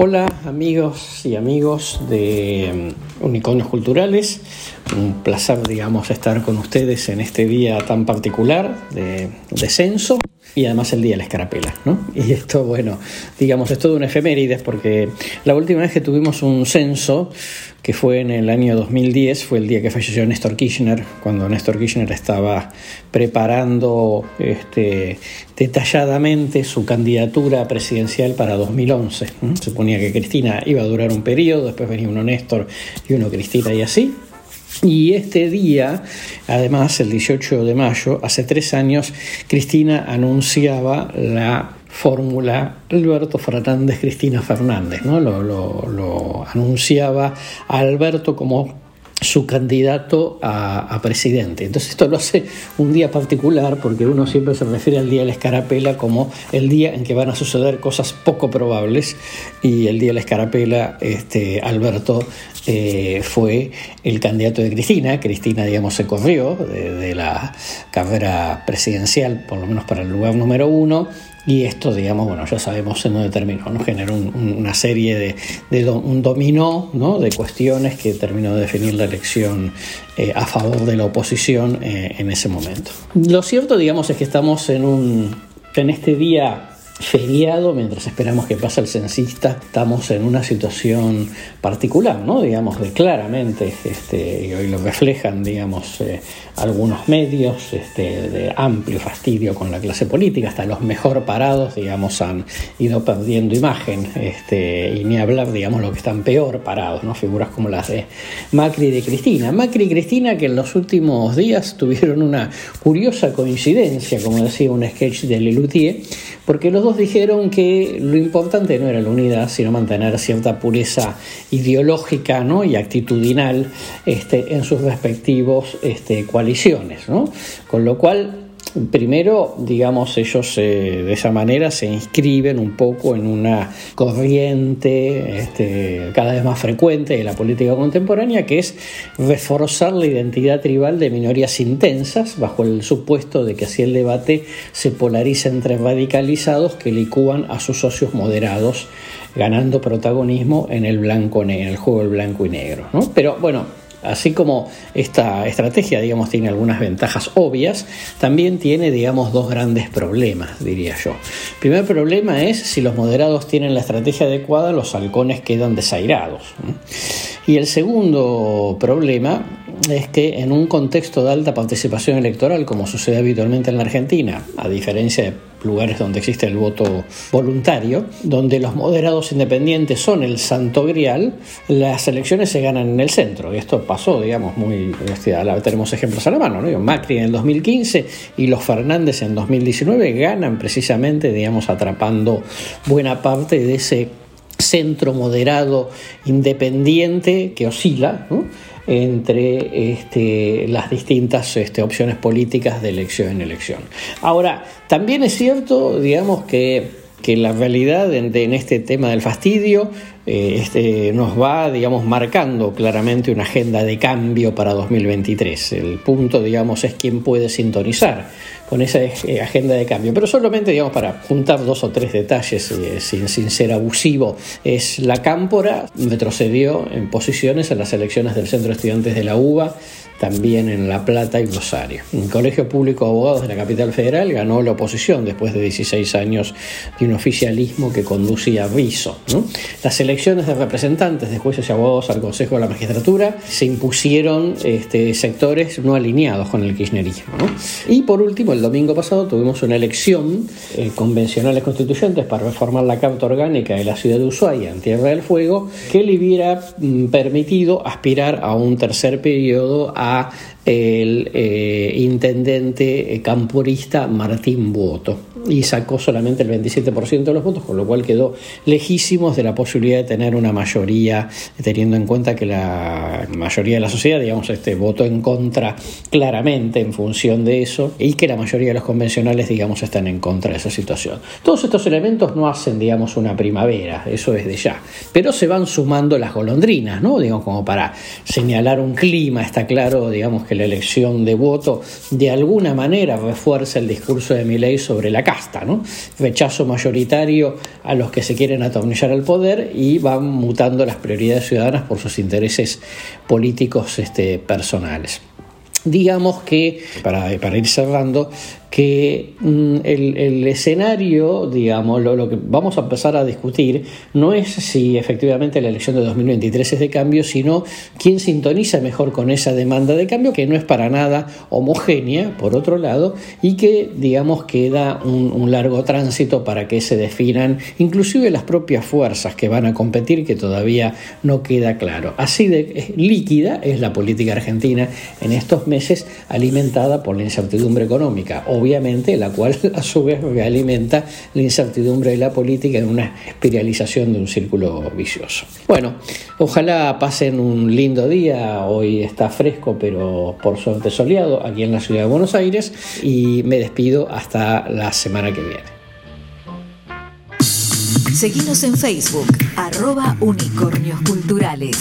Hola amigos y amigos de mm, Unicornios Culturales, un placer digamos estar con ustedes en este día tan particular de, de censo y además el día de la escarapela, ¿no? Y esto, bueno, digamos, es todo un efemérides porque la última vez que tuvimos un censo, que fue en el año 2010, fue el día que falleció Néstor Kirchner, cuando Néstor Kirchner estaba preparando este, detalladamente su candidatura presidencial para 2011. Suponía que Cristina iba a durar un periodo, después venía uno Néstor y uno Cristina y así. Y este día, además, el 18 de mayo, hace tres años, Cristina anunciaba la fórmula Alberto Fernández, Cristina Fernández, ¿no? Lo, lo, anunciaba a Alberto como su candidato a, presidente. Entonces esto lo hace un día particular porque uno siempre se refiere al día de la escarapela como el día en que van a suceder cosas poco probables y el día de la escarapela este, Alberto eh, fue el candidato de Cristina. Cristina, digamos, se corrió de la carrera presidencial, por lo menos para el lugar número uno y esto, digamos, bueno, ya sabemos en dónde terminó, ¿no? Generó una serie de, un dominó ¿no? de cuestiones que terminó de definir la elección eh, a favor de la oposición eh, en ese momento. Lo cierto, digamos, es que estamos en un en este día feriado mientras esperamos que pase el censista. Estamos en una situación particular, ¿no? Digamos, de claramente, este, y hoy lo reflejan, digamos, eh, algunos medios este, de amplio fastidio con la clase política, hasta los mejor parados, digamos, han ido perdiendo imagen, este, y ni hablar, digamos, lo que están peor parados, ¿no? Figuras como las de Macri y de Cristina. Macri y Cristina que en los últimos días tuvieron una curiosa coincidencia, como decía un sketch de Lelutier, porque los dos dijeron que lo importante no era la unidad, sino mantener cierta pureza ideológica ¿no? y actitudinal este, en sus respectivos este, coaliciones. ¿no? Con lo cual Primero, digamos, ellos eh, de esa manera se inscriben un poco en una corriente este, cada vez más frecuente de la política contemporánea, que es reforzar la identidad tribal de minorías intensas, bajo el supuesto de que así el debate se polariza entre radicalizados que licúan a sus socios moderados, ganando protagonismo en el juego del blanco y negro. Pero bueno, Así como esta estrategia, digamos, tiene algunas ventajas obvias, también tiene, digamos, dos grandes problemas, diría yo. El primer problema es si los moderados tienen la estrategia adecuada, los halcones quedan desairados. Y el segundo problema es que en un contexto de alta participación electoral, como sucede habitualmente en la Argentina, a diferencia de lugares donde existe el voto voluntario, donde los moderados independientes son el santo grial, las elecciones se ganan en el centro. Y esto pasó, digamos, muy. Este, tenemos ejemplos a la mano, ¿no? Macri en el 2015 y los Fernández en 2019 ganan precisamente, digamos, atrapando buena parte de ese centro moderado independiente que oscila, ¿no? Entre este, las distintas este, opciones políticas de elección en elección. Ahora, también es cierto, digamos, que, la realidad en, en, este tema del fastidio eh, este, nos va, digamos, marcando claramente una agenda de cambio para 2023. El punto, digamos, es quién puede sintonizar con esa eh, agenda de cambio. Pero solamente, digamos, para juntar dos o tres detalles eh, sin, sin, ser abusivo, es la Cámpora retrocedió en posiciones en las elecciones del Centro de Estudiantes de la UBA, también en La Plata y Rosario. El Colegio Público de Abogados de la capital federal ganó la oposición después de 16 años de un oficialismo que conducía a Rizo. Las elecciones de representantes de jueces y abogados al Consejo de la Magistratura se impusieron este, sectores no alineados con el kirchnerismo. Y por último, el domingo pasado tuvimos una elección eh, convencionales constituyentes para reformar la Carta Orgánica de la ciudad de Ushuaia en Tierra del Fuego, que le hubiera mm, permitido aspirar a un tercer periodo a el eh, intendente eh, camporista Martín Buoto y sacó solamente el 27% de los votos, con lo cual quedó lejísimos de la posibilidad de tener una mayoría, teniendo en cuenta que la mayoría de la sociedad, digamos, este, votó en contra claramente en función de eso y que la mayoría de los convencionales, digamos, están en contra de esa situación. Todos estos elementos no hacen, digamos, una primavera, eso es de ya, pero se van sumando las golondrinas, ¿no? Digamos, como para señalar un clima, está claro, digamos, que la elección de voto de alguna manera refuerza el discurso de Milei sobre la caja basta, ¿no? Rechazo mayoritario a los que se quieren atornillar al poder y van mutando las prioridades ciudadanas por sus intereses políticos este, personales. Digamos que, para, para ir cerrando, que mm, el, escenario, digamos, lo, que vamos a empezar a discutir no es si efectivamente la elección de 2023 es de cambio, sino quién sintoniza mejor con esa demanda de cambio, que no es para nada homogénea, por otro lado, y que, digamos, queda un, un largo tránsito para que se definan inclusive las propias fuerzas que van a competir, que todavía no queda claro. Así de líquida es la política argentina en estos alimentada por la incertidumbre económica obviamente, la cual a su vez alimenta la incertidumbre de la política en una espiralización de un círculo vicioso. Bueno, ojalá pasen un lindo día, hoy está fresco pero por suerte soleado aquí en la ciudad de Buenos Aires y me despido hasta la semana que viene. Seguimos en Facebook, arroba unicornios culturales.